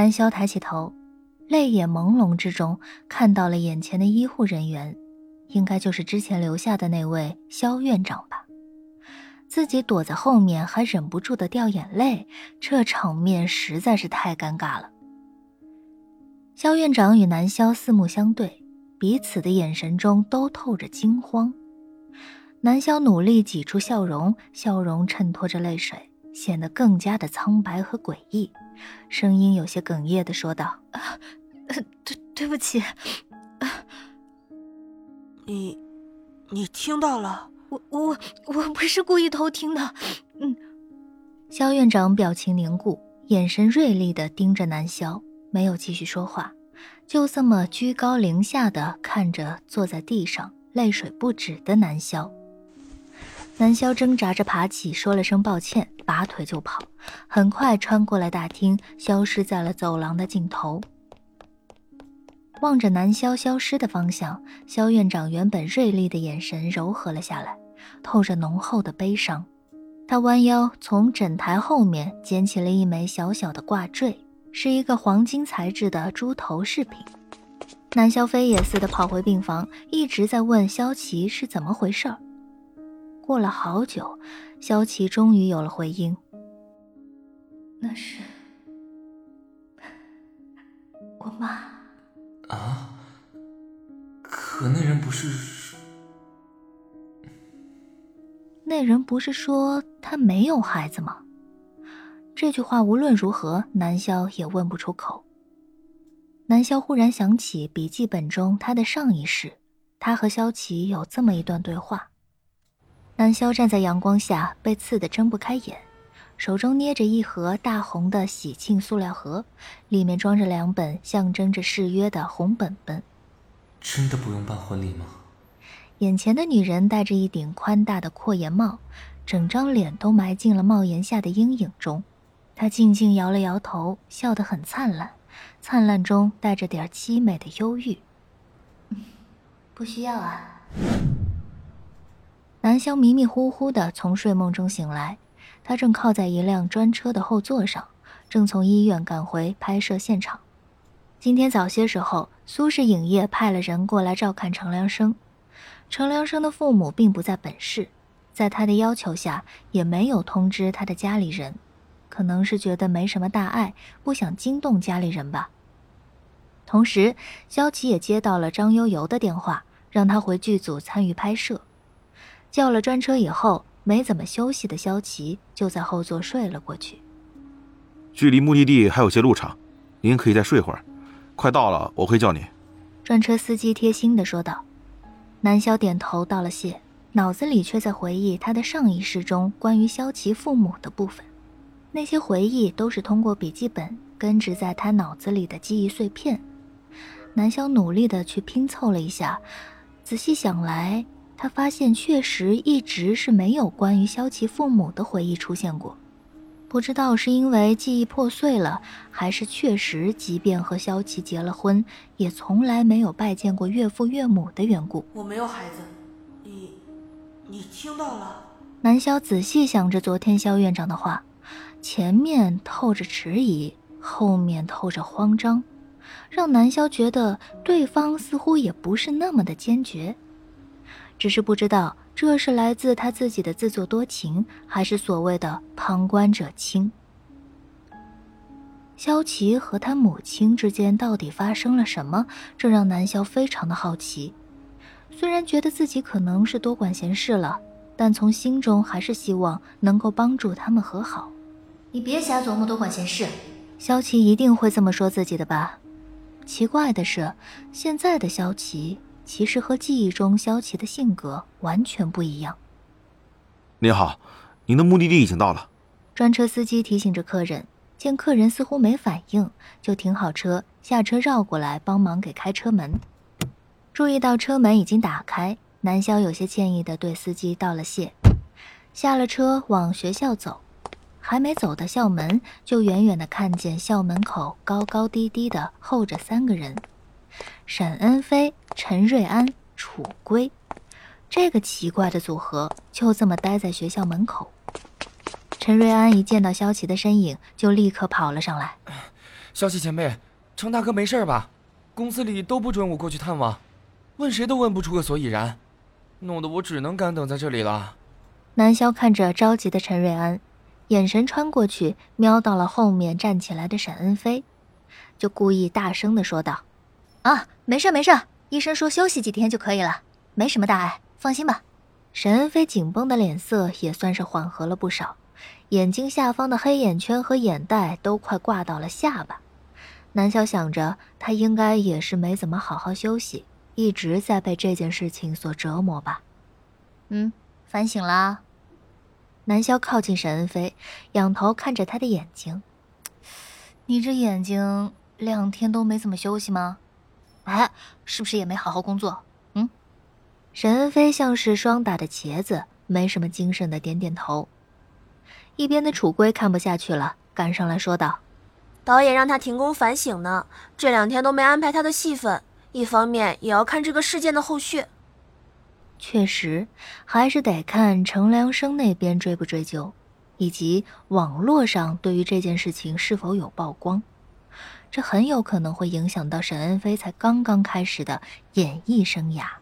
南萧抬起头，泪眼朦胧之中看到了眼前的医护人员，应该就是之前留下的那位萧院长吧。自己躲在后面还忍不住的掉眼泪，这场面实在是太尴尬了。萧院长与南萧四目相对，彼此的眼神中都透着惊慌。南萧努力挤出笑容，笑容衬托着泪水，显得更加的苍白和诡异，声音有些哽咽的说道：“ 对，对不起，你，你听到了。”我我我不是故意偷听的，嗯。肖院长表情凝固，眼神锐利的盯着南萧，没有继续说话，就这么居高临下的看着坐在地上泪水不止的南萧。南萧挣扎着爬起，说了声抱歉，拔腿就跑，很快穿过了大厅，消失在了走廊的尽头。望着南萧消失的方向，萧院长原本锐利的眼神柔和了下来，透着浓厚的悲伤。他弯腰从枕台后面捡起了一枚小小的挂坠，是一个黄金材质的猪头饰品。南萧飞也似的跑回病房，一直在问萧琪是怎么回事儿。过了好久，萧琪终于有了回应：“那是我妈。”啊！可那人不是……那人不是说他没有孩子吗？这句话无论如何，南萧也问不出口。南萧忽然想起笔记本中他的上一世，他和萧琪有这么一段对话。南萧站在阳光下，被刺得睁不开眼。手中捏着一盒大红的喜庆塑料盒，里面装着两本象征着誓约的红本本。真的不用办婚礼吗？眼前的女人戴着一顶宽大的阔檐帽，整张脸都埋进了帽檐下的阴影中。她静静摇了摇头，笑得很灿烂，灿烂中带着点凄美的忧郁。不需要啊。南湘迷迷糊糊的从睡梦中醒来。他正靠在一辆专车的后座上，正从医院赶回拍摄现场。今天早些时候，苏氏影业派了人过来照看程良生。程良生的父母并不在本市，在他的要求下，也没有通知他的家里人，可能是觉得没什么大碍，不想惊动家里人吧。同时，萧琪也接到了张悠悠的电话，让他回剧组参与拍摄。叫了专车以后。没怎么休息的萧琪就在后座睡了过去。距离目的地还有些路程，您可以再睡会儿，快到了我会叫您。专车司机贴心的说道。南萧点头道了谢，脑子里却在回忆他的上一世中关于萧琪父母的部分。那些回忆都是通过笔记本根植在他脑子里的记忆碎片。南萧努力的去拼凑了一下，仔细想来。他发现，确实一直是没有关于萧琪父母的回忆出现过。不知道是因为记忆破碎了，还是确实，即便和萧琪结了婚，也从来没有拜见过岳父岳母的缘故。我没有孩子，你，你听到了？南萧仔细想着昨天萧院长的话，前面透着迟疑，后面透着慌张，让南萧觉得对方似乎也不是那么的坚决。只是不知道这是来自他自己的自作多情，还是所谓的旁观者清。萧琪和他母亲之间到底发生了什么？这让南萧非常的好奇。虽然觉得自己可能是多管闲事了，但从心中还是希望能够帮助他们和好。你别瞎琢磨多管闲事，萧琪一定会这么说自己的吧？奇怪的是，现在的萧琪。其实和记忆中萧琪的性格完全不一样。您好，您的目的地已经到了。专车司机提醒着客人，见客人似乎没反应，就停好车，下车绕过来帮忙给开车门。注意到车门已经打开，南萧有些歉意的对司机道了谢，下了车往学校走。还没走到校门，就远远的看见校门口高高低低的候着三个人。沈恩飞、陈瑞安、楚归，这个奇怪的组合就这么待在学校门口。陈瑞安一见到萧琪的身影，就立刻跑了上来。萧琪前辈，程大哥没事吧？公司里都不准我过去探望，问谁都问不出个所以然，弄得我只能干等在这里了。南萧看着着急的陈瑞安，眼神穿过去，瞄到了后面站起来的沈恩飞，就故意大声的说道：“啊，没事没事，医生说休息几天就可以了，没什么大碍，放心吧。”沈恩飞紧绷的脸色也算是缓和了不少，眼睛下方的黑眼圈和眼袋都快挂到了下巴。南萧想着，他应该也是没怎么好好休息，一直在被这件事情所折磨吧。嗯，反省啦。南萧靠近沈恩飞，仰头看着他的眼睛：“你这眼睛两天都没怎么休息吗？哎，是不是也没好好工作？”嗯。沈恩飞像是霜打的茄子，没什么精神的点点头。一边的楚归看不下去了，赶上来说道。导演让他停工反省呢，这两天都没安排他的戏份。一方面也要看这个事件的后续。确实，还是得看程良生那边追不追究，以及网络上对于这件事情是否有曝光。这很有可能会影响到沈恩菲才刚刚开始的演艺生涯。